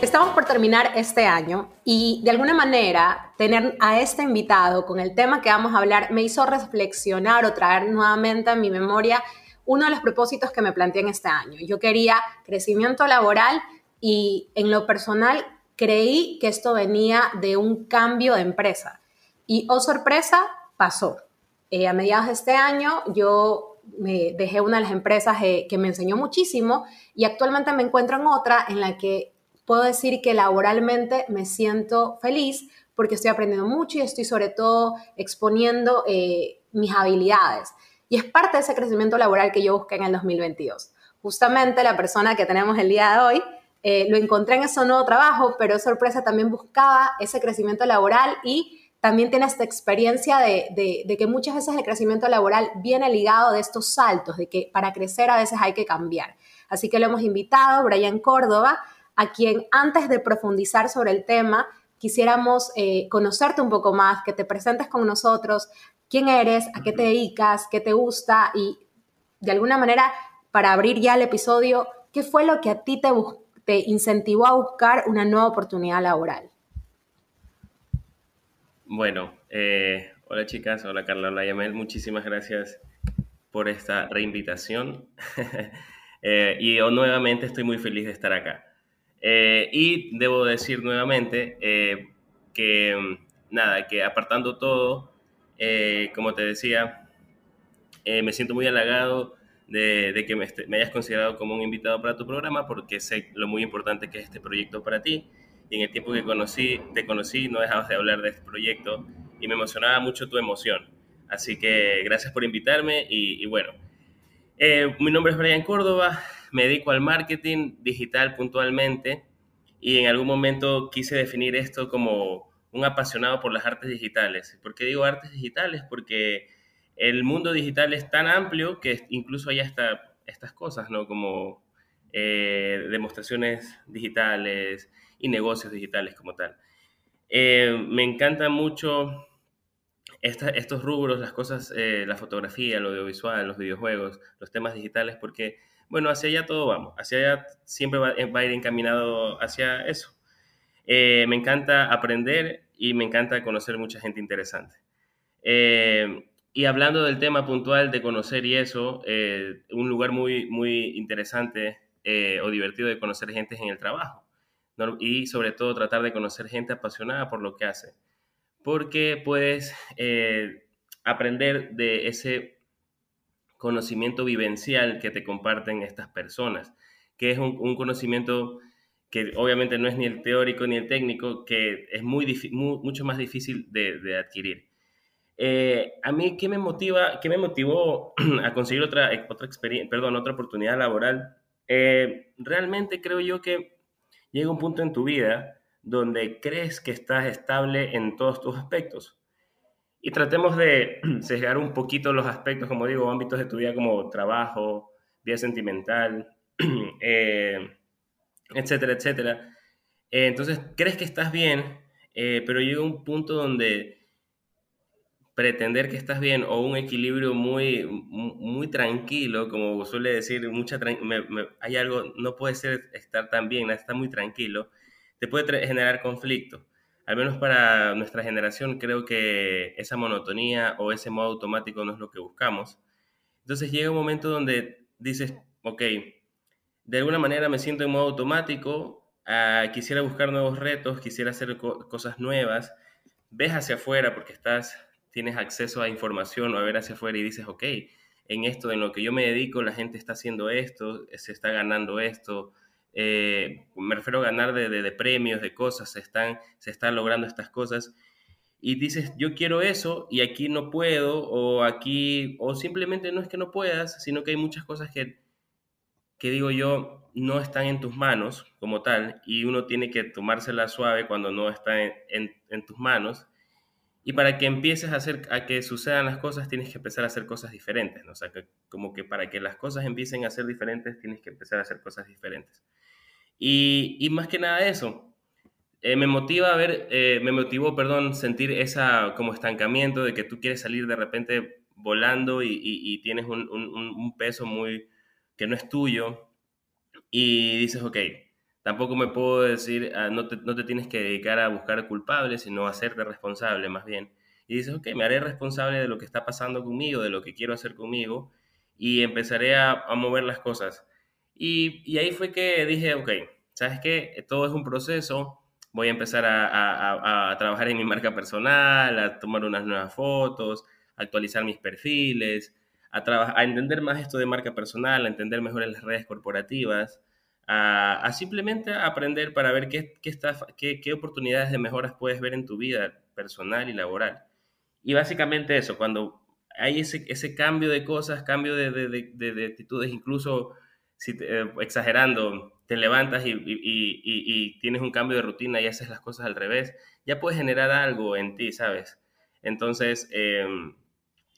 Estamos por terminar este año y de alguna manera tener a este invitado con el tema que vamos a hablar me hizo reflexionar o traer nuevamente a mi memoria uno de los propósitos que me planteé en este año. Yo quería crecimiento laboral y en lo personal creí que esto venía de un cambio de empresa. Y, oh sorpresa, pasó. Eh, a mediados de este año yo me dejé una de las empresas eh, que me enseñó muchísimo y actualmente me encuentro en otra en la que puedo decir que laboralmente me siento feliz porque estoy aprendiendo mucho y estoy sobre todo exponiendo eh, mis habilidades. Y es parte de ese crecimiento laboral que yo busqué en el 2022. Justamente la persona que tenemos el día de hoy eh, lo encontré en ese nuevo trabajo, pero sorpresa también buscaba ese crecimiento laboral y también tiene esta experiencia de, de, que muchas veces el crecimiento laboral viene ligado de estos saltos, de que para crecer a veces hay que cambiar. Así que lo hemos invitado, Brian Córdoba, a quien antes de profundizar sobre el tema, quisiéramos eh, conocerte un poco más, que te presentes con nosotros, quién eres, a qué te dedicas, qué te gusta y de alguna manera, para abrir ya el episodio, ¿qué fue lo que a ti te, te incentivó a buscar una nueva oportunidad laboral? Bueno, eh, hola chicas, hola Carla, hola Yamel, muchísimas gracias por esta reinvitación. Eh, y yo nuevamente estoy muy feliz de estar acá. Eh, y debo decir nuevamente eh, que, nada, que apartando todo, eh, como te decía, me siento muy halagado de, que me, me, hayas considerado como un invitado para tu programa porque sé lo muy importante que es este proyecto para ti. Y en el tiempo que conocí, te conocí, no dejabas de hablar de este proyecto y me emocionaba mucho tu emoción. Así que gracias por invitarme y, y bueno, mi nombre es Brian Córdoba, me dedico al marketing digital puntualmente y en algún momento quise definir esto como un apasionado por las artes digitales. ¿Por qué digo artes digitales? Porque el mundo digital es tan amplio que incluso hay hasta estas cosas, ¿no? Como eh, demostraciones digitales y negocios digitales como tal. Eh, me encanta mucho estos rubros, las cosas, eh, la fotografía, lo audiovisual, los videojuegos, los temas digitales, porque bueno, hacia allá todo vamos, hacia allá siempre va, a ir encaminado hacia eso. Eh, me encanta aprender y me encanta conocer mucha gente interesante. Eh, y hablando del tema puntual de conocer y eso, eh, un lugar muy, muy interesante o divertido de conocer gente en el trabajo. Y sobre todo tratar de conocer gente apasionada por lo que hace. Porque puedes aprender de ese conocimiento vivencial que te comparten estas personas, que es un, conocimiento que obviamente no es ni el teórico ni el técnico, que es muy, mucho más difícil de, adquirir. Eh, a mí, ¿qué me, motiva, qué me motivó a conseguir otra, otra, experiencia, perdón, otra oportunidad laboral? Eh, realmente creo yo que llega un punto en tu vida donde crees que estás estable en todos tus aspectos y tratemos de sesgar un poquito los aspectos, como digo, ámbitos de tu vida como trabajo, vida sentimental, eh, etcétera, etcétera. Eh, entonces, crees que estás bien, eh, pero llega un punto donde pretender que estás bien o un equilibrio muy, muy tranquilo, como suele decir, mucha hay algo, no puede ser estar tan bien, estar muy tranquilo, te puede generar conflicto al menos para nuestra generación, creo que esa monotonía o ese modo automático no es lo que buscamos. Entonces llega un momento donde dices, ok, de alguna manera me siento en modo automático, ah, quisiera buscar nuevos retos, quisiera hacer cosas nuevas, ves hacia afuera porque estás, tienes acceso a información o a ver hacia afuera y dices, ok, en esto, en lo que yo me dedico, la gente está haciendo esto, se está ganando esto, eh, me refiero a ganar de, premios, de cosas, se están, se están logrando estas cosas, y dices, yo quiero eso y aquí no puedo, o aquí, o simplemente no es que no puedas, sino que hay muchas cosas que, que digo yo, no están en tus manos como tal, y uno tiene que tomársela suave cuando no está en, tus manos. Y para que empieces a hacer, a que sucedan las cosas, tienes que empezar a hacer cosas diferentes, ¿no? O sea, que, como que para que las cosas empiecen a ser diferentes, tienes que empezar a hacer cosas diferentes. Y, y más que nada eso, eh, me motiva a ver, eh, me motivó, perdón, sentir esa como estancamiento de que tú quieres salir de repente volando y, tienes un, un, peso muy que no es tuyo y dices, ok, tampoco me puedo decir, ah, no, te, no, te, tienes que dedicar a buscar culpables, sino a hacerte responsable más bien. Y dices, ok, me haré responsable de lo que está pasando conmigo, de lo que quiero hacer conmigo, y empezaré a mover las cosas. Y, y, ahí fue que dije, ok, ¿sabes qué? Todo es un proceso, voy a empezar a, a, a trabajar en mi marca personal, a tomar unas nuevas fotos, actualizar mis perfiles, a, a entender más esto de marca personal, a entender mejor las redes corporativas, a, simplemente aprender para ver qué, qué, está, qué, qué, oportunidades de mejoras puedes ver en tu vida personal y laboral. Y básicamente eso, cuando hay ese, ese cambio de cosas, cambio de, de, de, de actitudes, incluso si eh, exagerando, te levantas y, tienes un cambio de rutina y haces las cosas al revés, ya puedes generar algo en ti, ¿sabes? Entonces, eh,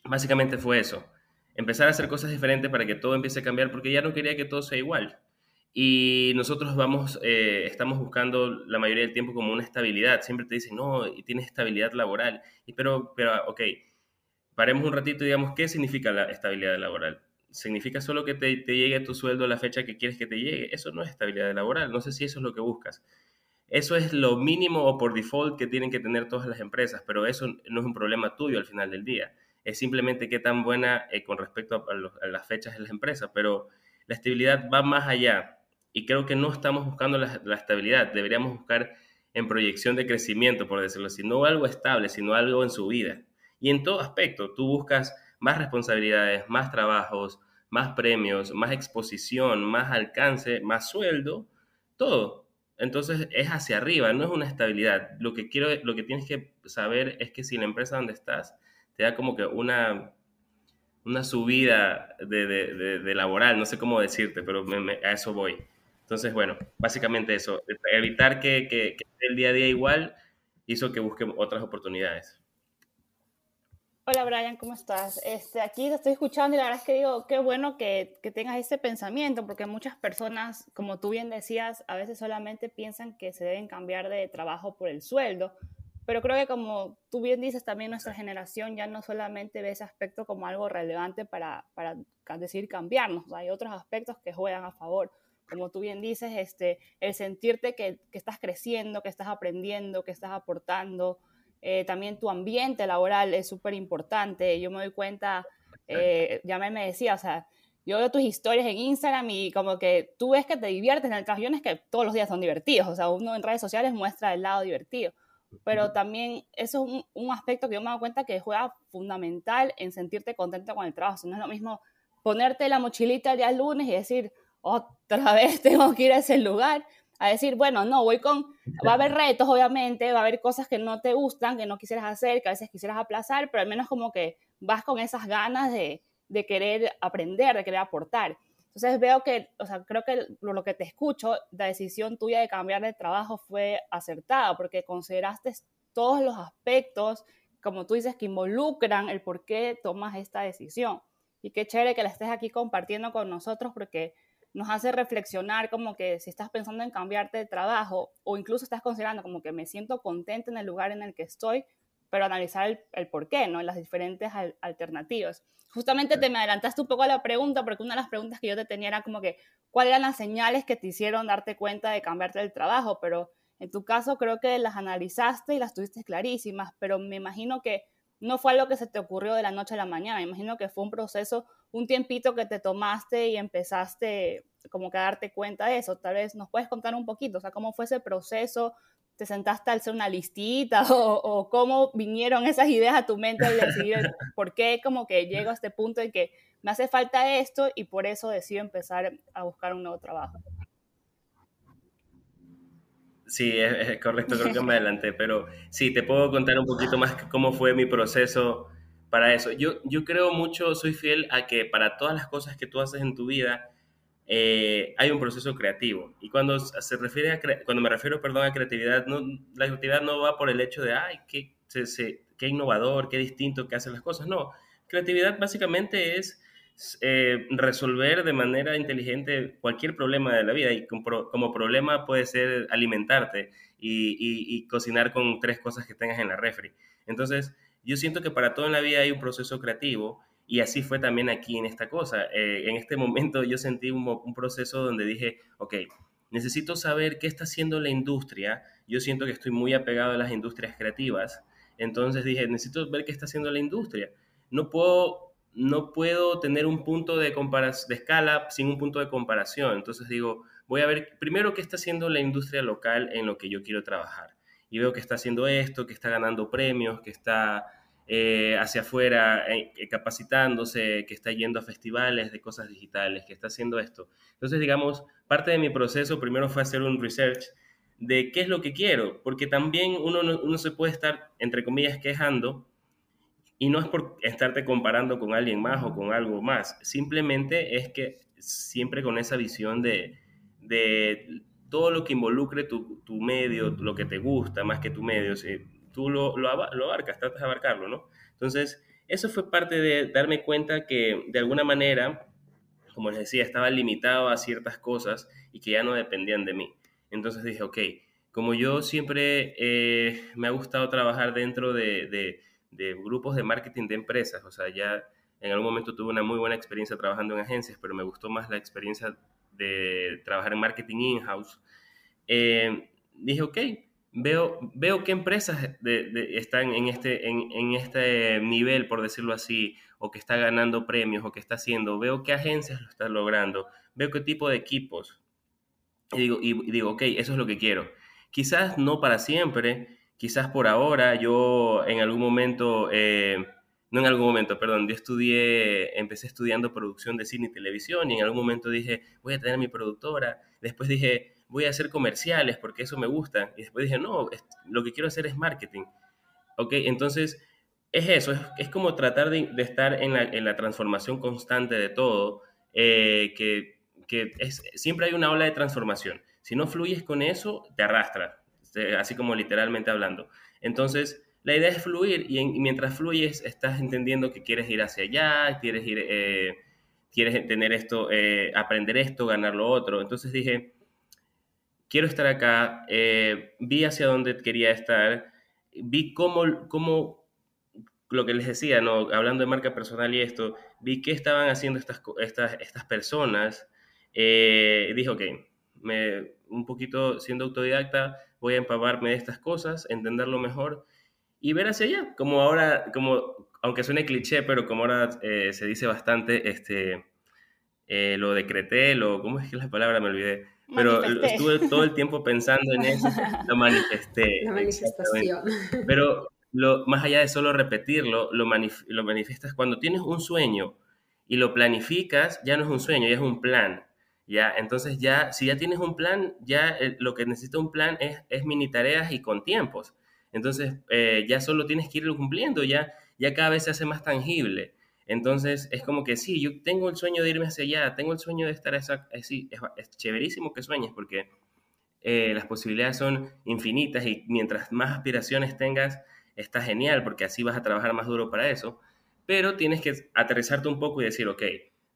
básicamente fue eso. Empezar a hacer cosas diferentes para que todo empiece a cambiar, porque ya no quería que todo sea igual. Y nosotros vamos, eh, estamos buscando la mayoría del tiempo como una estabilidad. Siempre te dicen, no, y tienes estabilidad laboral. Y pero, pero, ok, paremos un ratito y digamos, ¿qué significa la estabilidad laboral? ¿Significa solo que te, te llegue tu sueldo a la fecha que quieres que te llegue? Eso no es estabilidad laboral. No sé si eso es lo que buscas. Eso es lo mínimo o por default que tienen que tener todas las empresas, pero eso no es un problema tuyo al final del día. Es simplemente qué tan buena eh, con respecto a, las fechas de las empresas, pero la estabilidad va más allá y creo que no estamos buscando la, la, estabilidad, deberíamos buscar en proyección de crecimiento, por decirlo así, no algo estable, sino algo en su vida. Y en todo aspecto, tú buscas más responsabilidades, más trabajos, más premios, más exposición, más alcance, más sueldo, todo. Entonces es hacia arriba, no es una estabilidad. Lo que quiero, lo que tienes que saber es que si la empresa donde estás te da como que una una subida de, de, de, laboral, no sé cómo decirte, pero a eso voy. Entonces, bueno, básicamente eso, evitar que, que, que, el día a día igual hizo que busque otras oportunidades. Hola Brian, ¿cómo estás? Este, aquí te estoy escuchando y la verdad es que digo, qué bueno que, que tengas ese pensamiento, porque muchas personas, como tú bien decías, a veces solamente piensan que se deben cambiar de trabajo por el sueldo, pero creo que como tú bien dices, también nuestra generación ya no solamente ve ese aspecto como algo relevante para, para decir cambiarnos, hay otros aspectos que juegan a favor como tú bien dices, este, el sentirte que, que estás creciendo, que estás aprendiendo, que estás aportando. Eh, también tu ambiente laboral es súper importante. Yo me doy cuenta, eh, ya me, decía, o sea, yo veo tus historias en Instagram y como que tú ves que te diviertes en el trabajo. Yo no es que todos los días son divertidos, o sea, uno en redes sociales muestra el lado divertido, pero también eso es un, un aspecto que yo me doy cuenta que juega fundamental en sentirte contento con el trabajo. O sea, no es lo mismo ponerte la mochilita el día lunes y decir, otra vez tengo que ir a ese lugar a decir, bueno, no, voy con, va a haber retos, obviamente, va a haber cosas que no te gustan, que no quisieras hacer, que a veces quisieras aplazar, pero al menos como que vas con esas ganas de, de querer aprender, de querer aportar. Entonces veo que, o sea, creo que lo, que te escucho, la decisión tuya de cambiar de trabajo fue acertada, porque consideraste todos los aspectos, como tú dices, que involucran el por qué tomas esta decisión. Y qué chévere que la estés aquí compartiendo con nosotros, porque nos hace reflexionar como que si estás pensando en cambiarte de trabajo o incluso estás considerando como que me siento contenta en el lugar en el que estoy, pero analizar el, el por qué, ¿no? Las diferentes al, alternativas. Justamente te me adelantaste un poco a la pregunta, porque una de las preguntas que yo te tenía era como que, ¿cuáles eran las señales que te hicieron darte cuenta de cambiarte del trabajo? Pero en tu caso creo que las analizaste y las tuviste clarísimas, pero me imagino que no fue algo que se te ocurrió de la noche a la mañana, imagino que fue un proceso un tiempito que te tomaste y empezaste como que a darte cuenta de eso. Tal vez nos puedes contar un poquito, o sea, cómo fue ese proceso, te sentaste al hacer una listita o, cómo vinieron esas ideas a tu mente al decidir por qué como que llego a este punto de que me hace falta esto y por eso decido empezar a buscar un nuevo trabajo. Sí, es, es correcto, creo que me adelanté, pero sí, te puedo contar un poquito más cómo fue mi proceso para eso. Yo, yo creo mucho, soy fiel a que para todas las cosas que tú haces en tu vida, eh, hay un proceso creativo. Y cuando se refiere a, cuando me refiero, perdón, a creatividad, no, la creatividad no va por el hecho de, ay, qué, qué innovador, qué distinto que hacen las cosas. No, creatividad básicamente es eh, resolver de manera inteligente cualquier problema de la vida y como, problema puede ser alimentarte y, cocinar con tres cosas que tengas en la refri. Entonces, yo siento que para todo en la vida hay un proceso creativo y así fue también aquí en esta cosa. Eh, en este momento yo sentí un, un, proceso donde dije, ok, necesito saber qué está haciendo la industria. Yo siento que estoy muy apegado a las industrias creativas. Entonces dije, necesito ver qué está haciendo la industria. No puedo no puedo tener un punto de, de escala sin un punto de comparación. Entonces digo, voy a ver primero qué está haciendo la industria local en lo que yo quiero trabajar. Y veo que está haciendo esto, que está ganando premios, que está eh, hacia afuera eh, capacitándose, que está yendo a festivales de cosas digitales, que está haciendo esto. Entonces, digamos, parte de mi proceso primero fue hacer un research de qué es lo que quiero, porque también uno uno se puede estar, entre comillas, quejando y no es por estarte comparando con alguien más o con algo más, simplemente es que siempre con esa visión de, de todo lo que involucre tu, tu, medio, lo que te gusta más que tu medio, tú lo, lo, abarcas, tratas de abarcarlo, ¿no? Entonces, eso fue parte de darme cuenta que de alguna manera, como les decía, estaba limitado a ciertas cosas y que ya no dependían de mí. Entonces dije, ok, como yo siempre eh, me ha gustado trabajar dentro de de grupos de marketing de empresas. O sea, ya en algún momento tuve una muy buena experiencia trabajando en agencias, pero me gustó más la experiencia de trabajar en marketing in-house. Eh, dije, ok, veo, veo qué empresas están en este, en, en, este nivel, por decirlo así, o que está ganando premios, o que está haciendo, veo qué agencias lo están logrando, veo qué tipo de equipos. Y digo, y digo, ok, eso es lo que quiero. Quizás no para siempre, quizás por ahora yo en algún momento, eh, no en algún momento, perdón, yo estudié, empecé estudiando producción de cine y televisión y en algún momento dije, voy a tener mi productora, después dije, voy a hacer comerciales porque eso me gusta y después dije, no, lo que quiero hacer es marketing. Ok, entonces es eso, es, como tratar de, estar en la, en la, transformación constante de todo, eh, que, que es, siempre hay una ola de transformación. Si no fluyes con eso, te arrastra. Este, así como literalmente hablando. Entonces, la idea es fluir y, mientras fluyes estás entendiendo que quieres ir hacia allá, quieres ir, eh, quieres tener esto, eh, aprender esto, ganar lo otro. Entonces dije, quiero estar acá, eh, vi hacia dónde quería estar, vi cómo, cómo, lo que les decía, ¿no? hablando de marca personal y esto, vi qué estaban haciendo estas, estas, estas personas. dije, ok, me, un poquito siendo autodidacta, voy a empaparme de estas cosas, entenderlo mejor y ver hacia allá. Como ahora, como, aunque suene cliché, pero como ahora eh, se dice bastante, este, eh, lo decreté, lo, ¿cómo es que la palabra? Me olvidé. Pero estuve todo el tiempo pensando en eso, lo manifesté. La manifestación. Pero lo, más allá de solo repetirlo, lo, lo manifiestas cuando tienes un sueño y lo planificas, ya no es un sueño, ya es un plan. ¿Ya? Entonces ya, si ya tienes un plan, ya eh, lo que necesita un plan es, es mini tareas y con tiempos. Entonces eh, ya solo tienes que irlo cumpliendo, ya, ya cada vez se hace más tangible. Entonces es como que sí, yo tengo el sueño de irme hacia allá, tengo el sueño de estar así, es, es chéverísimo que sueñes porque eh, las posibilidades son infinitas y mientras más aspiraciones tengas, está genial porque así vas a trabajar más duro para eso, pero tienes que aterrizarte un poco y decir, ok,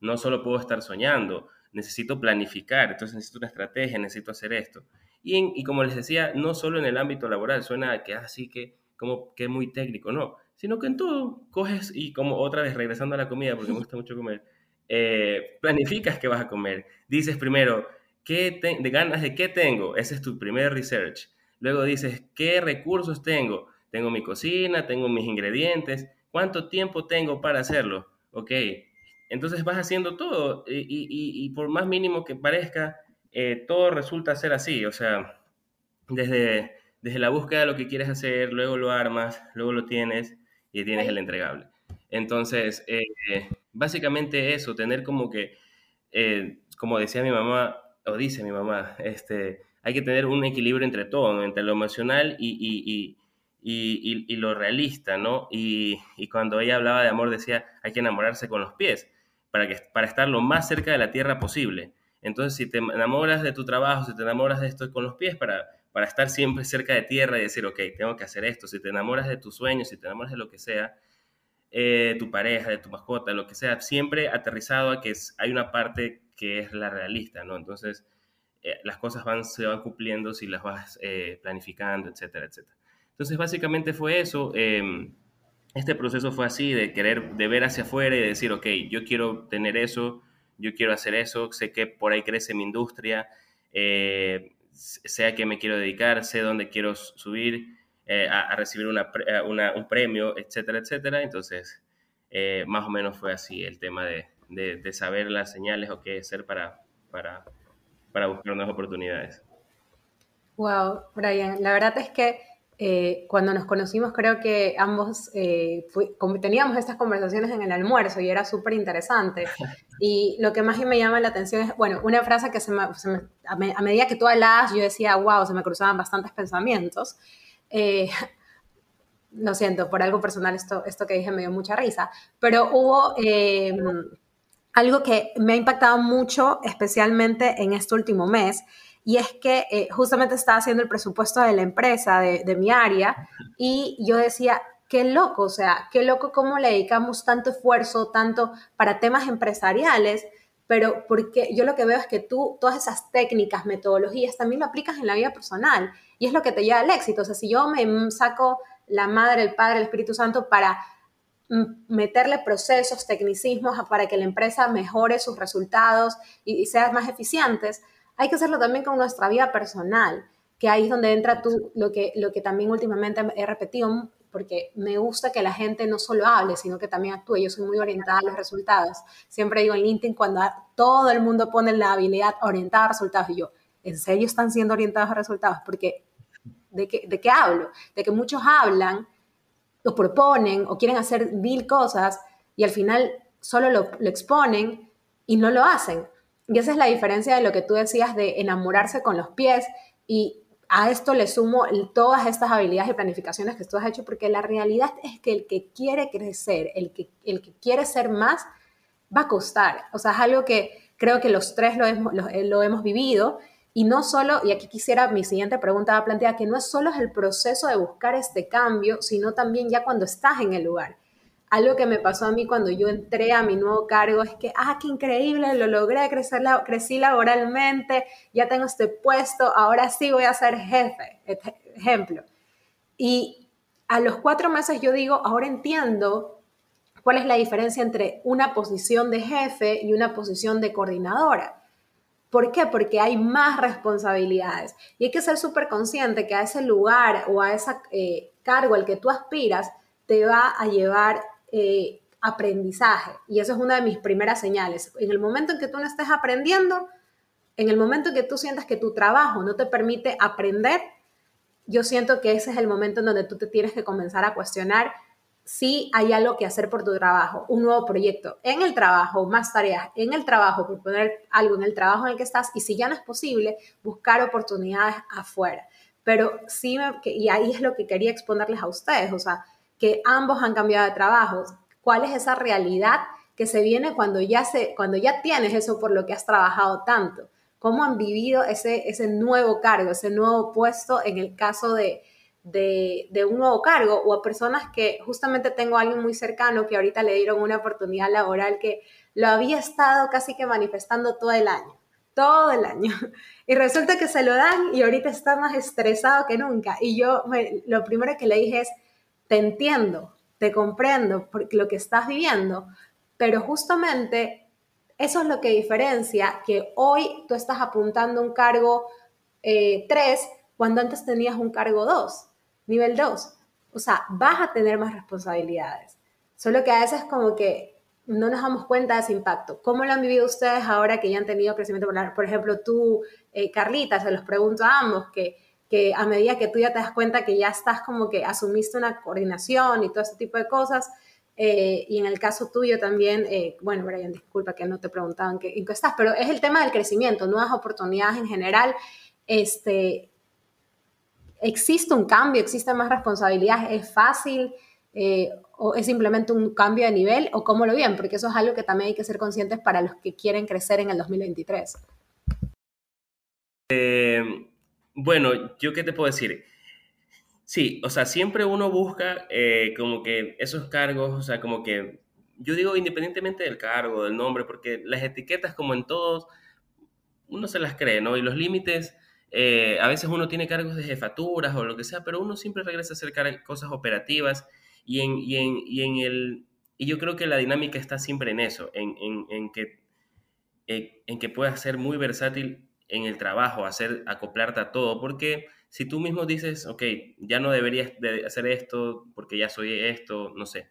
no solo puedo estar soñando, necesito planificar, entonces necesito una estrategia, necesito hacer esto. Y, y como les decía, no solo en el ámbito laboral, suena que así que como que muy técnico, no, sino que en todo coges y como otra vez regresando a la comida, porque me gusta mucho comer, eh, planificas qué vas a comer. Dices primero, ¿qué de ganas de qué tengo? Ese es tu primer research. Luego dices, ¿qué recursos tengo? Tengo mi cocina, tengo mis ingredientes, ¿cuánto tiempo tengo para hacerlo? Ok, entonces vas haciendo todo y, por más mínimo que parezca, eh, todo resulta ser así. O sea, desde, desde la búsqueda de lo que quieres hacer, luego lo armas, luego lo tienes y tienes el entregable. Entonces, eh, básicamente eso, tener como que, eh, como decía mi mamá, o dice mi mamá, este, hay que tener un equilibrio entre todo, entre lo emocional y, y, lo realista, ¿no? Y, cuando ella hablaba de amor decía, hay que enamorarse con los pies para, que, para estar lo más cerca de la tierra posible. Entonces, si te enamoras de tu trabajo, si te enamoras de esto con los pies, para, para estar siempre cerca de tierra y decir, ok, tengo que hacer esto. Si te enamoras de tus sueños, si te enamoras de lo que sea, eh, tu pareja, de tu mascota, lo que sea, siempre aterrizado a que hay una parte que es la realista, ¿no? Entonces, eh, las cosas van, se van cumpliendo si las vas eh, planificando, etcétera, etcétera. Entonces, básicamente fue eso. Este proceso fue así, de querer, de ver hacia afuera y de decir, ok, yo quiero tener eso, yo quiero hacer eso, sé que por ahí crece mi industria, eh, sé a qué me quiero dedicar, sé dónde quiero subir eh, a, recibir un premio, etcétera, etcétera. Entonces, eh, más o menos fue así el tema de, de, saber las señales o qué hacer para, para, para buscar nuevas oportunidades. Wow, Brian, la verdad es que eh, cuando nos conocimos creo que ambos eh, teníamos estas conversaciones en el almuerzo y era súper interesante. Y lo que más me llama la atención es, bueno, una frase que se me, a, medida que tú hablabas yo decía, wow, se me cruzaban bastantes pensamientos. Eh, lo siento, por algo personal esto, esto que dije me dio mucha risa, pero hubo algo que me ha impactado mucho, especialmente en este último mes, y es que eh, justamente estaba haciendo el presupuesto de la empresa, de, mi área, y yo decía, qué loco, o sea, qué loco cómo le dedicamos tanto esfuerzo, tanto para temas empresariales, pero porque yo lo que veo es que tú todas esas técnicas, metodologías, también lo aplicas en la vida personal, y es lo que te lleva al éxito. O sea, si yo me saco la madre, el padre, el Espíritu Santo para meterle procesos, tecnicismos para que la empresa mejore sus resultados y, y sea más eficientes, hay que hacerlo también con nuestra vida personal, que ahí es donde entra tú lo que, lo que también últimamente he repetido, porque me gusta que la gente no solo hable, sino que también actúe. Yo soy muy orientada a los resultados. Siempre digo en LinkedIn, cuando todo el mundo pone la habilidad orientada a resultados, y yo, ¿en serio están siendo orientados a resultados? Porque, ¿de qué, de qué hablo? De que muchos hablan, o proponen, o quieren hacer mil cosas, y al final solo lo, lo exponen y no lo hacen. Y esa es la diferencia de lo que tú decías de enamorarse con los pies y a esto le sumo todas estas habilidades y planificaciones que tú has hecho, porque la realidad es que el que quiere crecer, el que, el que quiere ser más, va a costar. O sea, es algo que creo que los tres lo hemos, lo, hemos vivido y no solo, y aquí quisiera, mi siguiente pregunta va que no es solo el proceso de buscar este cambio, sino también ya cuando estás en el lugar algo que me pasó a mí cuando yo entré a mi nuevo cargo es que, ah, qué increíble, lo logré, crecer, crecí laboralmente, ya tengo este puesto, ahora sí voy a ser jefe, ejemplo. Y a los cuatro meses yo digo, ahora entiendo cuál es la diferencia entre una posición de jefe y una posición de coordinadora. ¿Por qué? Porque hay más responsabilidades. Y hay que ser súper consciente que a ese lugar o a ese eh, cargo al que tú aspiras te va a llevar eh, aprendizaje. Y eso es una de mis primeras señales. En el momento en que tú no estés aprendiendo, en el momento en que tú sientas que tu trabajo no te permite aprender, yo siento que ese es el momento en donde tú te tienes que comenzar a cuestionar si hay algo que hacer por tu trabajo, un nuevo proyecto en el trabajo, más tareas en el trabajo, por poner algo en el trabajo en el que estás, y si ya no es posible, buscar oportunidades afuera. Pero sí, y ahí es lo que quería exponerles a ustedes, o sea, que ambos han cambiado de trabajo. ¿Cuál es esa realidad que se viene cuando ya, se, cuando ya tienes eso por lo que has trabajado tanto? ¿Cómo han vivido ese, ese nuevo cargo, ese nuevo puesto en el caso de, de, de, un nuevo cargo o a personas que justamente tengo a alguien muy cercano que ahorita le dieron una oportunidad laboral que lo había estado casi que manifestando todo el año, todo el año. Y resulta que se lo dan y ahorita está más estresado que nunca. Y yo lo primero que le dije es, te entiendo, te comprendo por lo que estás viviendo, pero justamente eso es lo que diferencia que hoy tú estás apuntando un cargo 3 eh, cuando antes tenías un cargo 2, nivel 2. O sea, vas a tener más responsabilidades. Solo que a veces como que no nos damos cuenta de ese impacto. ¿Cómo lo han vivido ustedes ahora que ya han tenido crecimiento? Por ejemplo, tú, eh, Carlita, se los pregunto a ambos, que que a medida que tú ya te das cuenta que ya estás como que asumiste una coordinación y todo ese tipo de cosas, eh, y en el caso tuyo también, eh, bueno, Brian, disculpa que no te preguntaban qué, en qué estás, pero es el tema del crecimiento, nuevas oportunidades en general. Este, ¿Existe un cambio? ¿Existe más responsabilidad? ¿Es fácil? Eh, ¿O es simplemente un cambio de nivel? ¿O cómo lo ven? Porque eso es algo que también hay que ser conscientes para los que quieren crecer en el 2023. Eh, bueno, yo qué te puedo decir. Sí, o sea, siempre uno busca eh, como que esos cargos, o sea, como que, yo digo independientemente del cargo, del nombre, porque las etiquetas como en todos, uno se las cree, ¿no? Y los límites, eh, a veces uno tiene cargos de jefaturas o lo que sea, pero uno siempre regresa a hacer cosas operativas y en, y en, y en el... Y yo creo que la dinámica está siempre en eso, en, en, que, en, que puedas ser muy versátil en el trabajo, hacer, acoplarte a todo, porque si tú mismo dices, ok, ya no deberías de hacer esto porque ya soy esto, no sé.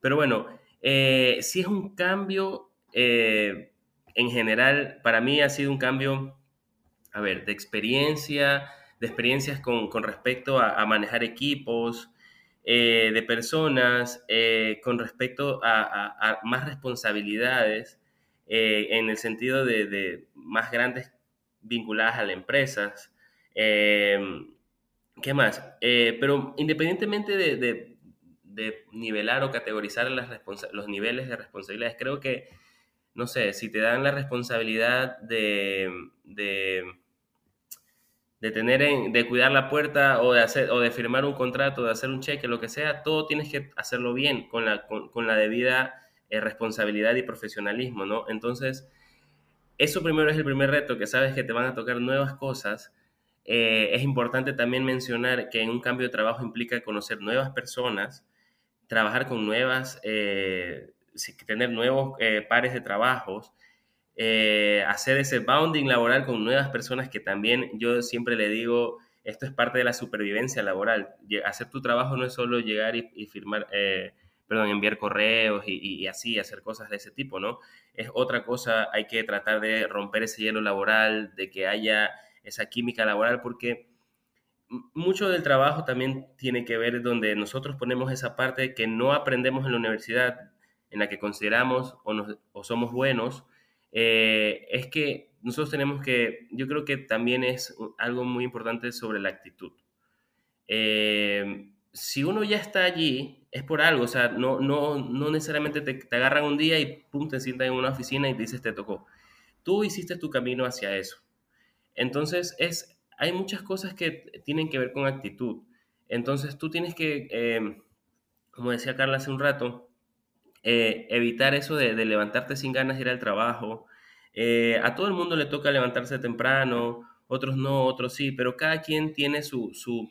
Pero bueno, eh, si es un cambio, eh, en general, para mí ha sido un cambio, a ver, de experiencia, de experiencias con, con respecto a, manejar equipos, eh, de personas, con respecto a, más responsabilidades, en el sentido de, de, más grandes vinculadas a las empresas. Em, ¿Qué más? Eh, pero independientemente de, nivelar o categorizar las los niveles de responsabilidades, creo que, no sé, si te dan la responsabilidad de, de, tener de cuidar la puerta o de, hacer, o de firmar un contrato, de hacer un cheque, lo que sea, todo tienes que hacerlo bien, con la, con, la debida eh, responsabilidad y profesionalismo, ¿no? Entonces, eso primero es el primer reto, que sabes que te van a tocar nuevas cosas eh, es importante también mencionar que en un cambio de trabajo implica conocer nuevas personas, trabajar con nuevas, eh, tener nuevos eh, pares de trabajos, hacer ese bounding laboral con nuevas personas que también yo siempre le digo, esto es parte de la supervivencia laboral. Hacer tu trabajo no es solo llegar y, firmar, perdón, enviar correos y, y, así, hacer cosas de ese tipo, ¿no? Es otra cosa, hay que tratar de romper ese hielo laboral, de que haya esa química laboral, porque mucho del trabajo también tiene que ver donde nosotros ponemos esa parte que no aprendemos en la universidad, en la que consideramos o, somos buenos, eh, es que nosotros tenemos que, yo creo que también es algo muy importante sobre la actitud. Eh, si uno ya está allí, es por algo, o sea, no, no, no necesariamente te, te, agarran un día y pum, te sientan en una oficina y dices te tocó. Tú hiciste tu camino hacia eso. Entonces, es, hay muchas cosas que tienen que ver con actitud. Entonces, tú tienes que, eh, como decía Carla hace un rato, eh, evitar eso de, levantarte sin ganas de ir al trabajo. Eh, a todo el mundo le toca levantarse temprano, otros no, otros sí, pero cada quien tiene su, su,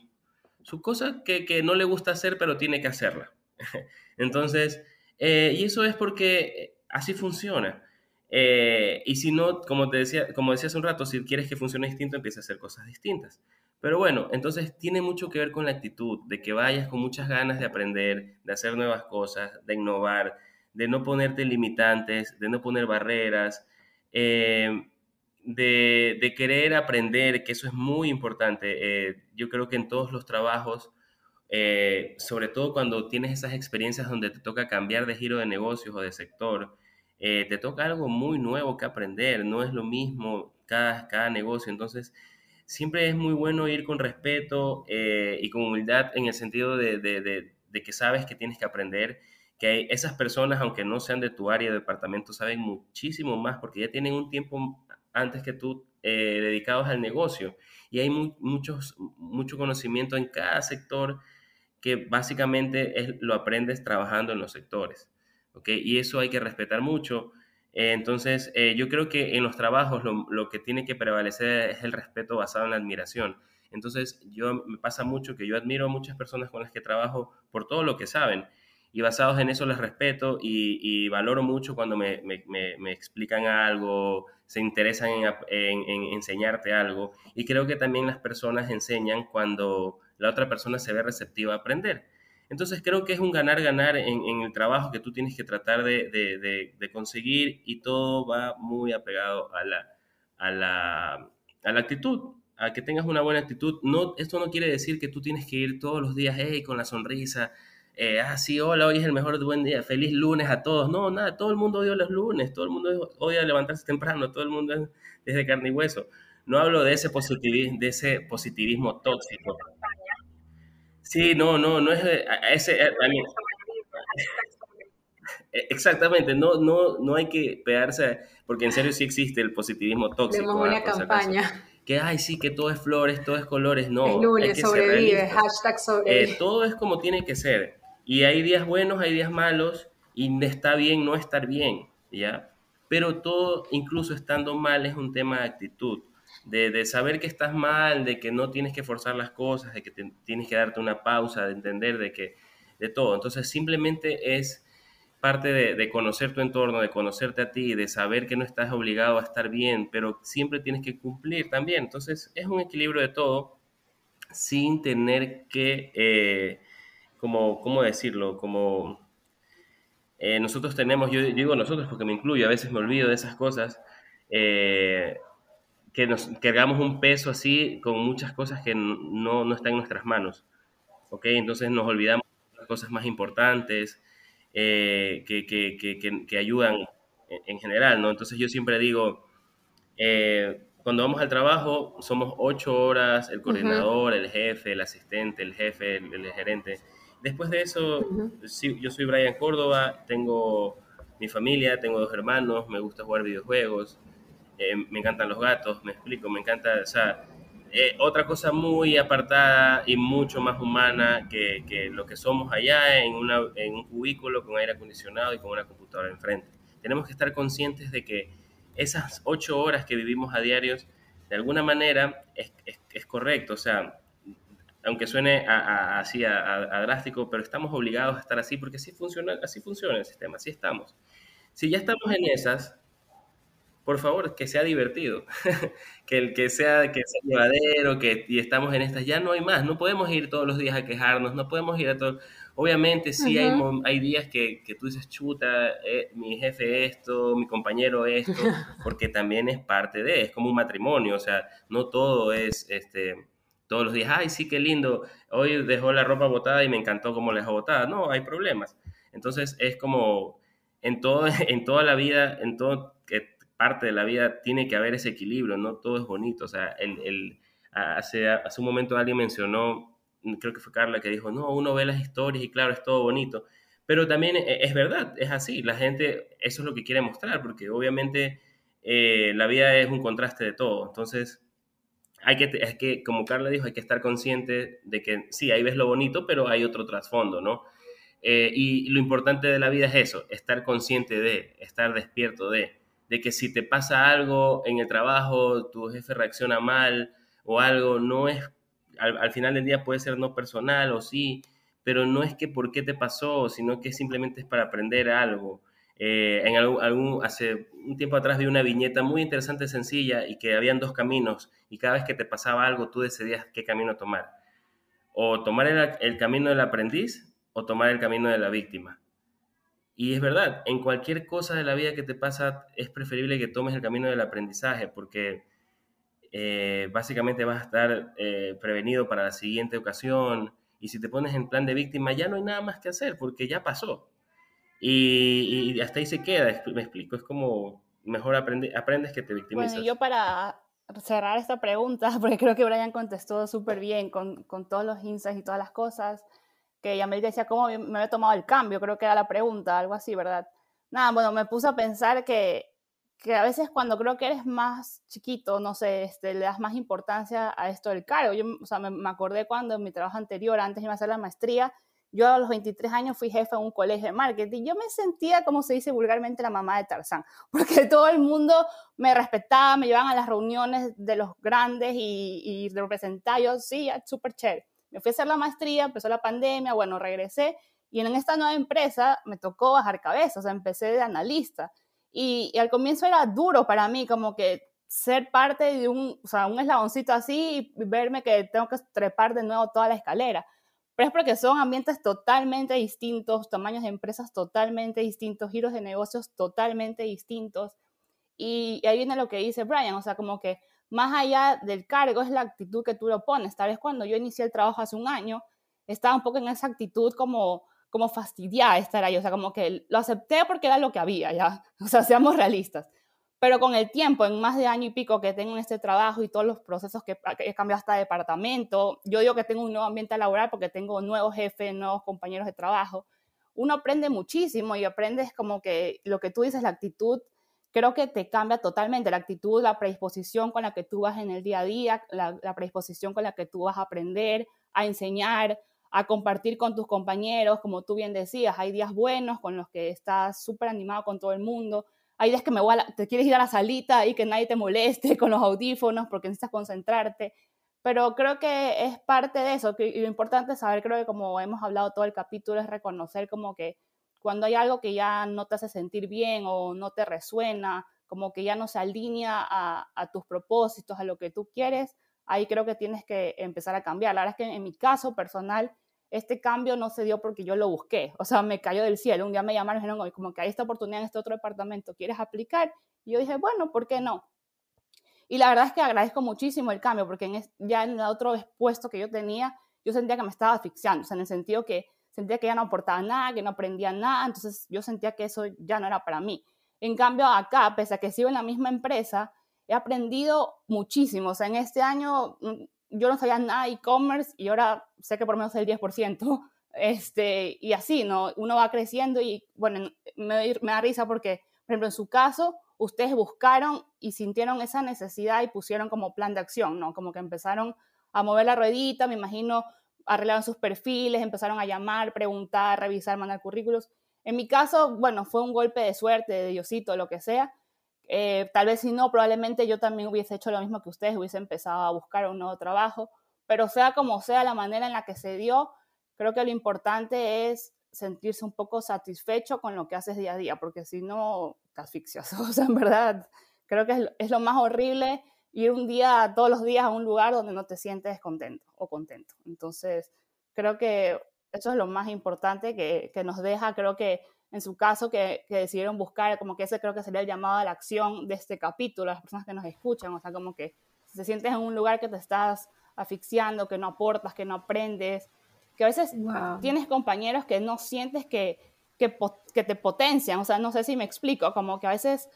su cosa que, que, no le gusta hacer, pero tiene que hacerla. Entonces, y eso es porque así funciona. Eh, y si no, como te decía, como decía hace un rato, si quieres que funcione distinto, empieza a hacer cosas distintas. Pero bueno, entonces tiene mucho que ver con la actitud, de que vayas con muchas ganas de aprender, de hacer nuevas cosas, de innovar, de no ponerte limitantes, de no poner barreras, eh, de, querer aprender, que eso es muy importante. Eh, yo creo que en todos los trabajos, sobre todo cuando tienes esas experiencias donde te toca cambiar de giro de negocios o de sector, eh, te toca algo muy nuevo que aprender, no es lo mismo cada, cada negocio, entonces siempre es muy bueno ir con respeto eh, y con humildad en el sentido de, de, de, que sabes que tienes que aprender, que esas personas, aunque no sean de tu área de departamento, saben muchísimo más porque ya tienen un tiempo antes que tú eh, dedicados al negocio. Y hay muchos, mucho conocimiento en cada sector que básicamente es, lo aprendes trabajando en los sectores. Y eso hay que respetar mucho. Eh, entonces, eh, yo creo que en los trabajos lo, que tiene que prevalecer es el respeto basado en la admiración. Entonces, yo me pasa mucho que yo admiro a muchas personas con las que trabajo por todo lo que saben y basados en eso les respeto y, valoro mucho cuando me, explican algo, se interesan en, enseñarte algo y creo que también las personas enseñan cuando la otra persona se ve receptiva a aprender. Entonces creo que es un ganar-ganar en, el trabajo que tú tienes que tratar de, conseguir y todo va muy apegado a la, actitud, a que tengas una buena actitud. Esto no quiere decir que tú tienes que ir todos los días hey, con la sonrisa, eh, ah, sí, hola, hoy es el mejor buen día, feliz lunes a todos. No, nada, todo el mundo odia los lunes, todo el mundo odia levantarse temprano, todo el mundo es desde carne y hueso. No hablo de ese positivismo tóxico. Sí, no, no, no es ese. Eh, e, exactamente, no, no, no hay que pegarse, porque en serio sí existe el positivismo tóxico. Tenemos una campaña. que, ay, sí, que todo es flores, todo es colores, no. Lunes sobrevive, hashtag sobrevive. Eh, todo es como tiene que ser. Y hay días buenos, hay días malos, y está bien no estar bien, ¿ya? Pero todo, incluso estando mal, es un tema de actitud. De, de, saber que estás mal, de que no tienes que forzar las cosas, de que tienes que darte una pausa, de entender de que de todo. Entonces simplemente es parte de, conocer tu entorno, de conocerte a ti, de saber que no estás obligado a estar bien, pero siempre tienes que cumplir también. Entonces es un equilibrio de todo sin tener que, eh, como, ¿cómo decirlo? Como eh, nosotros tenemos, yo digo nosotros porque me incluyo, a veces me olvido de esas cosas, eh, que nos cargamos un peso así con muchas cosas que no, no están en nuestras manos. ¿ok? Entonces nos olvidamos de las cosas más importantes, eh, que, que, que, que, ayudan en, general, ¿no? Entonces yo siempre digo, eh, cuando vamos al trabajo somos ocho horas, el coordinador, el jefe, el asistente, el jefe, el, gerente. Después de eso, sí, yo soy Brian Córdoba, tengo mi familia, tengo dos hermanos, me gusta jugar videojuegos, eh, me encantan los gatos, me explico, me encanta, o sea, eh, otra cosa muy apartada y mucho más humana que, que lo que somos allá en, una, en, un cubículo con aire acondicionado y con una computadora enfrente. Tenemos que estar conscientes de que esas ocho horas que vivimos a diarios, de alguna manera, es, es, correcto. O sea, aunque suene así a, drástico, pero estamos obligados a estar así porque así funciona, así funciona el sistema, así estamos. Si ya estamos en esas, por favor, que sea divertido, que el que sea, que sea llevadero, que y estamos en estas, ya no hay más, no podemos ir todos los días a quejarnos, no podemos ir a todo, obviamente sí hay, hay días que, que, tú dices, chuta, eh, mi jefe esto, mi compañero esto, porque también es parte de, es como un matrimonio, o sea, no todo es, este, todos los días, ay, sí, qué lindo, hoy dejó la ropa botada y me encantó cómo la dejó botada, no, hay problemas, entonces es como, en, todo, en toda la vida, en todo, parte de la vida tiene que haber ese equilibrio, no todo es bonito. O sea, el, el, hace, hace un momento alguien mencionó, creo que fue Carla, que dijo, no, uno ve las historias y claro, es todo bonito. Pero también e, es verdad, es así. La gente, eso es lo que quiere mostrar, porque obviamente eh, la vida es un contraste de todo. Entonces, hay que, es que, como Carla dijo, hay que estar consciente de que sí, ahí ves lo bonito, pero hay otro trasfondo, ¿no? Eh, y lo importante de la vida es eso, estar consciente de, estar despierto de de que si te pasa algo en el trabajo, tu jefe reacciona mal o algo, no es, al, final del día puede ser no personal o sí, pero no es que por qué te pasó, sino que simplemente es para aprender algo. Eh, en algún, hace un tiempo atrás vi una viñeta muy interesante, sencilla, y que habían dos caminos, y cada vez que te pasaba algo, tú decidías qué camino tomar. O tomar el camino del aprendiz o tomar el camino de la víctima. Y es verdad, en cualquier cosa de la vida que te pasa es preferible que tomes el camino del aprendizaje porque eh, básicamente vas a estar eh, prevenido para la siguiente ocasión y si te pones en plan de víctima ya no hay nada más que hacer porque ya pasó. Y, hasta ahí se queda, me explico, es como mejor aprendes que te victimizas. Bueno, yo para cerrar esta pregunta, porque creo que Brian contestó súper bien con, con todos los insights y todas las cosas que Yamel decía cómo me había tomado el cambio, creo que era la pregunta, algo así, ¿verdad? Nada, bueno, me puse a pensar que, que a veces cuando creo que eres más chiquito, no sé, este, le das más importancia a esto del cargo. Yo, o sea, me, me, acordé cuando en mi trabajo anterior, antes de hacer la maestría, yo a los 23 años fui jefe en un colegio de marketing. Yo me sentía, como se dice vulgarmente, la mamá de Tarzán, porque todo el mundo me respetaba, me llevaban a las reuniones de los grandes y, y representaba. Yo, sí, súper chévere. Me fui a hacer la maestría, empezó la pandemia, bueno, regresé y en esta nueva empresa me tocó bajar cabeza, o sea, empecé de analista. Y, al comienzo era duro para mí, como que ser parte de un, o sea, un eslaboncito así y verme que tengo que trepar de nuevo toda la escalera. Pero es porque son ambientes totalmente distintos, tamaños de empresas totalmente distintos, giros de negocios totalmente distintos. Y, y ahí viene lo que dice Brian, o sea, como que más allá del cargo es la actitud que tú lo pones. Tal vez cuando yo inicié el trabajo hace un año, estaba un poco en esa actitud como, como fastidiada estar ahí, o sea, como que lo acepté porque era lo que había, ya, o sea, seamos realistas. Pero con el tiempo, en más de año y pico que tengo en este trabajo y todos los procesos que he cambiado hasta departamento, yo digo que tengo un nuevo ambiente laboral porque tengo nuevos jefes, nuevos compañeros de trabajo. Uno aprende muchísimo y aprendes como que lo que tú dices, la actitud creo que te cambia totalmente la actitud, la predisposición con la que tú vas en el día a día, la, la predisposición con la que tú vas a aprender, a enseñar, a compartir con tus compañeros, como tú bien decías, hay días buenos con los que estás súper animado con todo el mundo, hay días que me voy te quieres ir a la salita y que nadie te moleste con los audífonos porque necesitas concentrarte, pero creo que es parte de eso, y lo importante es saber, creo que como hemos hablado todo el capítulo, es reconocer como que cuando hay algo que ya no te hace sentir bien o no te resuena, como que ya no se alinea a, tus propósitos, a lo que tú quieres, ahí creo que tienes que empezar a cambiar. La verdad es que en mi caso personal, este cambio no se dio porque yo lo busqué, o sea, me cayó del cielo. Un día me llamaron y dijeron, como que hay esta oportunidad en este otro departamento, ¿quieres aplicar? Y yo dije, bueno, ¿por qué no? Y la verdad es que agradezco muchísimo el cambio, porque en, ya en el otro puesto que yo tenía, yo sentía que me estaba asfixiando, o sea, en el sentido que sentía que ya no aportaba nada, que no aprendía nada, entonces yo sentía que eso ya no era para mí. En cambio, acá, pese a que sigo en la misma empresa, he aprendido muchísimo. O sea, en este año mm, yo no sabía nada de e-commerce y ahora sé que por menos el 10%. Este, y así, ¿no? Uno va creciendo y, bueno, me, me da risa porque, por ejemplo, en su caso, ustedes buscaron y sintieron esa necesidad y pusieron como plan de acción, ¿no? Como que empezaron a mover la ruedita, me imagino, arreglaron sus perfiles, empezaron a llamar, preguntar, revisar, mandar currículos. En mi caso, bueno, fue un golpe de suerte, de Diosito, lo que sea. Eh, tal vez si no, probablemente yo también hubiese hecho lo mismo que ustedes, hubiese empezado a buscar un nuevo trabajo. Pero sea como sea la manera en la que se dio, creo que lo importante es sentirse un poco satisfecho con lo que haces día a día, porque si no, te asfixias. O sea, en verdad, creo que es, lo más horrible ir un día, todos los días a un lugar donde no te sientes contento o contento. Entonces, creo que eso es lo más importante que, que nos deja, creo que en su caso, que, que, decidieron buscar, como que ese creo que sería el llamado a la acción de este capítulo, las personas que nos escuchan, o sea, como que si te sientes en un lugar que te estás asfixiando, que no aportas, que no aprendes, que a veces tienes compañeros que no sientes que, que, que, te potencian, o sea, no sé si me explico, como que a veces,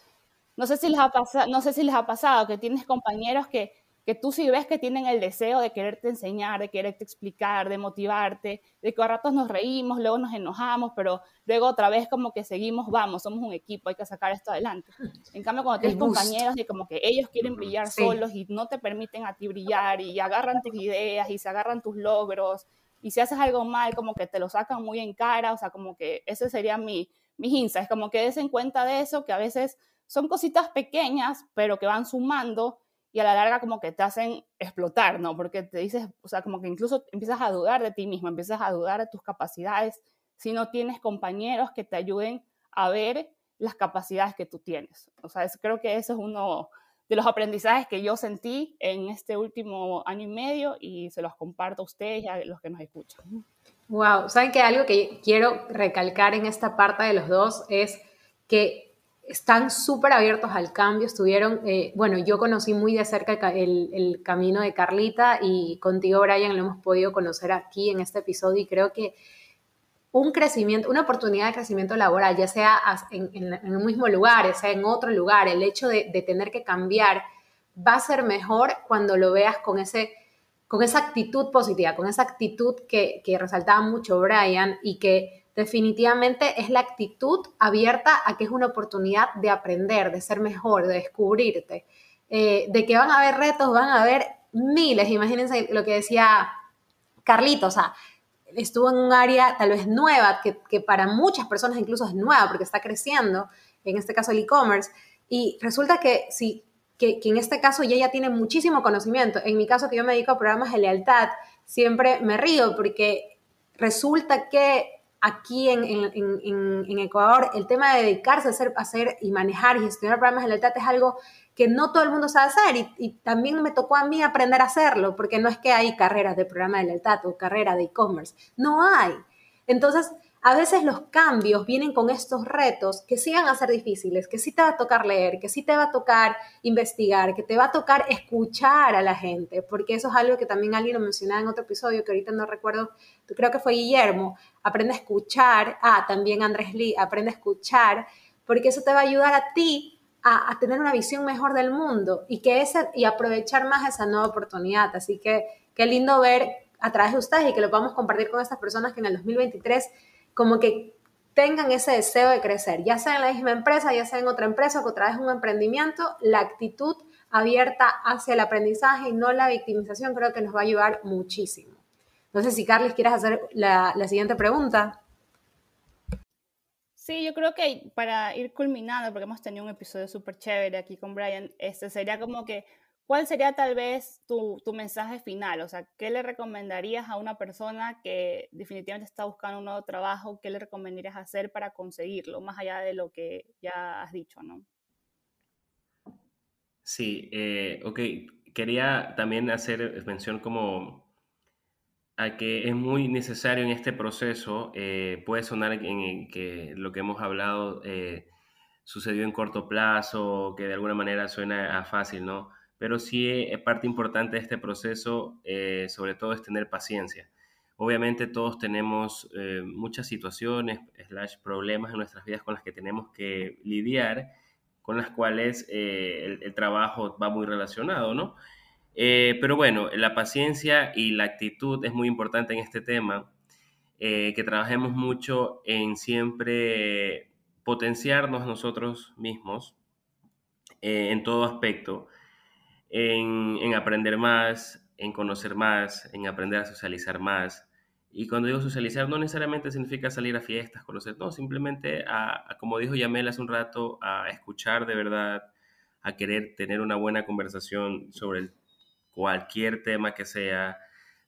no sé si les ha, pasado, no sé si les ha pasado que tienes compañeros que, que tú sí ves que tienen el deseo de quererte enseñar, de quererte explicar, de motivarte, de que a ratos nos reímos, luego nos enojamos, pero luego otra vez como que seguimos, vamos, somos un equipo, hay que sacar esto adelante. En cambio, cuando tienes compañeros de como que ellos quieren brillar solos y no te permiten a ti brillar y agarran tus ideas y se agarran tus logros y si haces algo mal, como que te lo sacan muy en cara, o sea, como que ese sería mi, mis insights, como que des en cuenta de eso, que a veces son cositas pequeñas, pero que van sumando y a la larga como que te hacen explotar, ¿no? Porque te dices, o sea, como que incluso empiezas a dudar de ti mismo, empiezas a dudar de tus capacidades si no tienes compañeros que te ayuden a ver las capacidades que tú tienes. O sea, creo que eso es uno de los aprendizajes que yo sentí en este último año y medio y se los comparto a ustedes y a los que nos escuchan. Wow, saben que algo que quiero recalcar en esta parte de los dos es que están súper abiertos al cambio, estuvieron, eh, bueno, yo conocí muy de cerca el, el, camino de Carlita y contigo, Brian, lo hemos podido conocer aquí en este episodio y creo que un crecimiento, una oportunidad de crecimiento laboral, ya sea en, en, un mismo lugar, sea en otro lugar, el hecho de, tener que cambiar va a ser mejor cuando lo veas con, ese, con esa actitud positiva, con esa actitud que, que resaltaba mucho Brian y que definitivamente es la actitud abierta a que es una oportunidad de aprender, de ser mejor, de descubrirte, eh, de que van a haber retos, van a haber miles, imagínense lo que decía Carlito, o sea, estuvo en un área tal vez nueva, que, para muchas personas incluso es nueva porque está creciendo, en este caso el e-commerce, y resulta que si que, en este caso ya tiene muchísimo conocimiento. En mi caso, que yo me dedico a programas de lealtad, siempre me río porque resulta que aquí en, en, Ecuador el tema de dedicarse a hacer, hacer y manejar y gestionar programas de lealtad es algo que no todo el mundo sabe hacer y, también me tocó a mí aprender a hacerlo, porque no es que hay carreras de programa de lealtad o carrera de e-commerce, no hay. Entonces, a veces los cambios vienen con estos retos que sí a ser difíciles, que sí te va a tocar leer, que sí te va a tocar investigar, que te va a tocar escuchar a la gente, porque eso es algo que también alguien lo mencionaba en otro episodio, que ahorita no recuerdo, creo que fue Guillermo, aprende a escuchar, ah, también Andrés Lee, aprende a escuchar, porque eso te va a ayudar a ti a, tener una visión mejor del mundo y, que ese, y aprovechar más esa nueva oportunidad. Así que qué lindo ver a través de ustedes y que lo podamos compartir con estas personas que en el 2023 como que tengan ese deseo de crecer, ya sea en la misma empresa, ya sea en otra empresa o otra vez un emprendimiento, la actitud abierta hacia el aprendizaje y no la victimización creo que nos va a ayudar muchísimo. Entonces, si Carles quieres hacer la, la siguiente pregunta. Sí, yo creo que para ir culminando, porque hemos tenido un episodio súper chévere aquí con Brian, este sería como que, ¿cuál sería tal vez tu, tu, mensaje final? O sea, ¿qué le recomendarías a una persona que definitivamente está buscando un nuevo trabajo? ¿Qué le recomendarías hacer para conseguirlo, más allá de lo que ya has dicho, no? Sí, eh, ok. Quería también hacer mención como a que es muy necesario en este proceso, eh, puede sonar en, que lo que hemos hablado eh, sucedió en corto plazo, que de alguna manera suena a fácil, ¿no? Pero sí eh, parte importante de este proceso, sobre todo es tener paciencia. Obviamente todos tenemos muchas situaciones, slash problemas en nuestras vidas con las que tenemos que lidiar, con las cuales el, el trabajo va muy relacionado, ¿no? Eh, pero bueno, la paciencia y la actitud es muy importante en este tema, eh, que trabajemos mucho en siempre potenciarnos nosotros mismos eh, en todo aspecto, en, en, aprender más, en conocer más, en aprender a socializar más. Y cuando digo socializar, no necesariamente significa salir a fiestas, conocer, no, simplemente, a, como dijo Yamel hace un rato, a escuchar de verdad, a querer tener una buena conversación sobre cualquier tema que sea,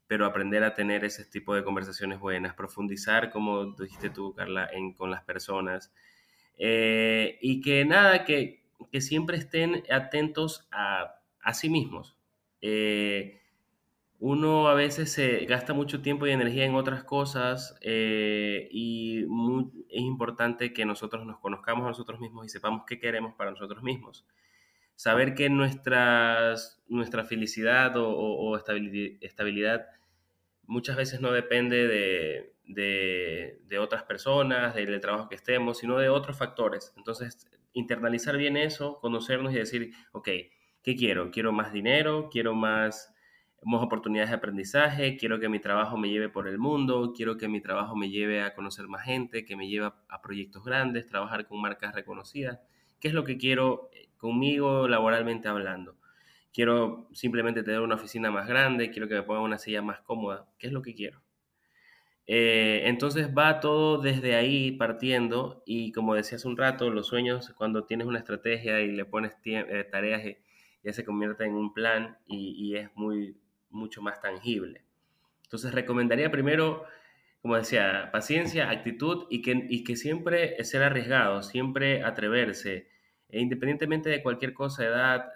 pero aprender a tener ese tipo de conversaciones buenas, profundizar, como dijiste tú, Carla, en, con las personas. Eh, y que nada, que, que, siempre estén atentos a, a sí mismos. Eh, uno a veces se gasta mucho tiempo y energía en otras cosas eh, y es importante que nosotros nos conozcamos a nosotros mismos y sepamos qué queremos para nosotros mismos saber que nuestras, nuestra felicidad o, estabilidad muchas veces no depende de, de, otras personas, del trabajo que estemos, sino de otros factores. Entonces, internalizar bien eso, conocernos y decir, ok, ¿qué quiero? Quiero más dinero, quiero más, más oportunidades de aprendizaje, quiero que mi trabajo me lleve por el mundo, quiero que mi trabajo me lleve a conocer más gente, que me lleve a proyectos grandes, trabajar con marcas reconocidas. ¿Qué es lo que quiero conmigo laboralmente hablando. Quiero simplemente tener una oficina más grande, quiero que me pongan una silla más cómoda. ¿Qué es lo que quiero? Eh, entonces va todo desde ahí partiendo y como decía hace un rato, los sueños cuando tienes una estrategia y le pones eh, tareas ya se convierte en un plan y, es muy, mucho más tangible. Entonces recomendaría primero, como decía, paciencia, actitud y que, y que siempre ser arriesgado, siempre atreverse, e independientemente de cualquier cosa, edad,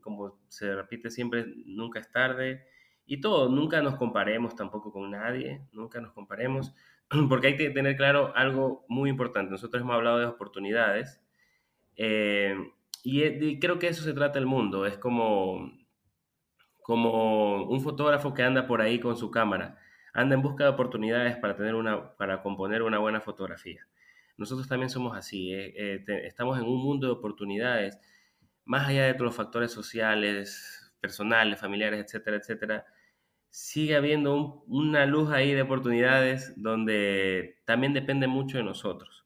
como se repite siempre, nunca es tarde. Y todo, nunca nos comparemos tampoco con nadie, nunca nos comparemos, porque hay que tener claro algo muy importante. Nosotros hemos hablado de oportunidades eh, y, creo que eso se trata el mundo. Es como, como un fotógrafo que anda por ahí con su cámara, anda en busca de oportunidades para, tener una, para componer una buena fotografía nosotros también somos así, eh, eh, estamos en un mundo de oportunidades, más allá de todos los factores sociales, personales, familiares, etcétera, etcétera, sigue habiendo una luz ahí de oportunidades donde también depende mucho de nosotros.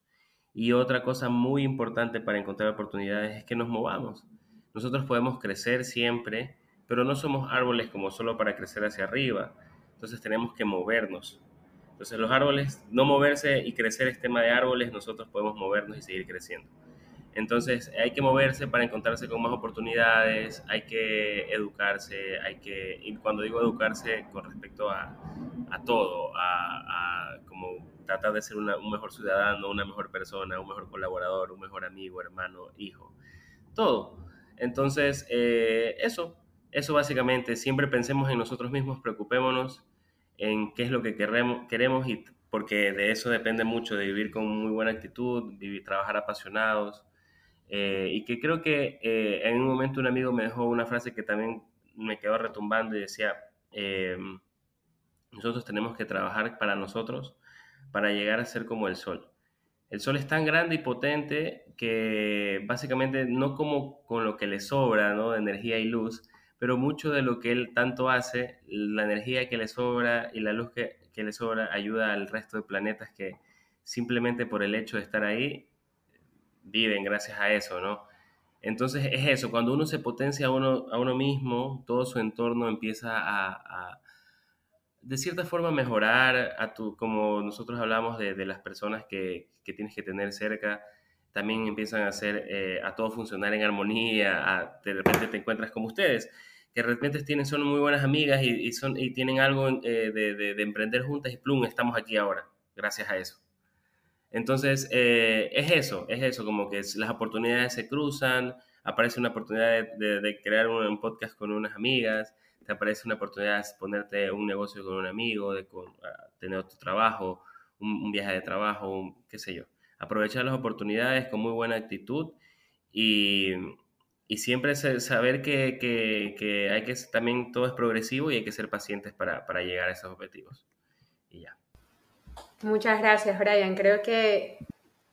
Y otra cosa muy importante para encontrar oportunidades es que nos movamos. Nosotros podemos crecer siempre, pero no somos árboles como solo para crecer hacia arriba. Entonces tenemos que movernos. Entonces los árboles, no moverse y crecer es tema de árboles, nosotros podemos movernos y seguir creciendo. Entonces hay que moverse para encontrarse con más oportunidades, hay que educarse, hay que, y cuando digo educarse con respecto a, a todo, a, a, como tratar de ser un mejor ciudadano, una mejor persona, un mejor colaborador, un mejor amigo, hermano, hijo, todo. Entonces, eh, eso, eso básicamente, siempre pensemos en nosotros mismos, preocupémonos en qué es lo que queremos, queremos y porque de eso depende mucho, de vivir con muy buena actitud, vivir, trabajar apasionados. Eh, y que creo que eh, en un momento un amigo me dejó una frase que también me quedó retumbando y decía, eh, nosotros tenemos que trabajar para nosotros para llegar a ser como el sol. El sol es tan grande y potente que básicamente no como con lo que le sobra ¿no? de energía y luz, pero mucho de lo que él tanto hace, la energía que le sobra y la luz que, le sobra ayuda al resto de planetas que simplemente por el hecho de estar ahí, viven gracias a eso, ¿no? Entonces es eso, cuando uno se potencia a uno, a uno mismo, todo su entorno empieza a, de cierta forma, mejorar a tu, como nosotros hablamos de, las personas que, tienes que tener cerca, también empiezan a hacer eh, a todo funcionar en armonía, de repente te encuentras como ustedes, que de repente tienen, son muy buenas amigas y, son, y tienen algo eh, de, de, emprender juntas y plum, estamos aquí ahora, gracias a eso. Entonces, eh, es eso, es eso, como que las oportunidades se cruzan, aparece una oportunidad de, crear un, podcast con unas amigas, te aparece una oportunidad de ponerte un negocio con un amigo, de tener otro trabajo, un, viaje de trabajo, qué sé yo. Aprovechar las oportunidades con muy buena actitud y, siempre saber que, que, hay que también todo es progresivo y hay que ser pacientes para, para llegar a esos objetivos. Y ya. Muchas gracias, Brian. Creo que,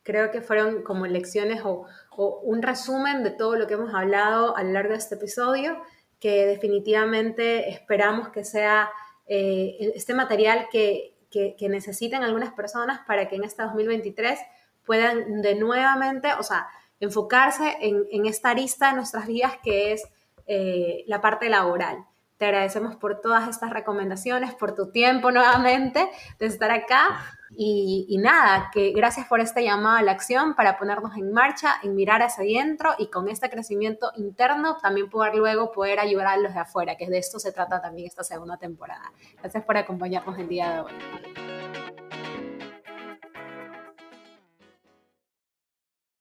creo que fueron como lecciones o, un resumen de todo lo que hemos hablado a lo largo de este episodio, que definitivamente esperamos que sea eh, este material que, que, necesiten algunas personas para que en este 2023 puedan de nuevamente, o sea, enfocarse en, en esta arista de nuestras vidas que es eh, la parte laboral. Te agradecemos por todas estas recomendaciones, por tu tiempo nuevamente de estar acá. Y, nada, que gracias por esta llamada a la acción para ponernos en marcha, en mirar hacia adentro y con este crecimiento interno también poder luego poder ayudar a los de afuera, que de esto se trata también esta segunda temporada. Gracias por acompañarnos el día de hoy.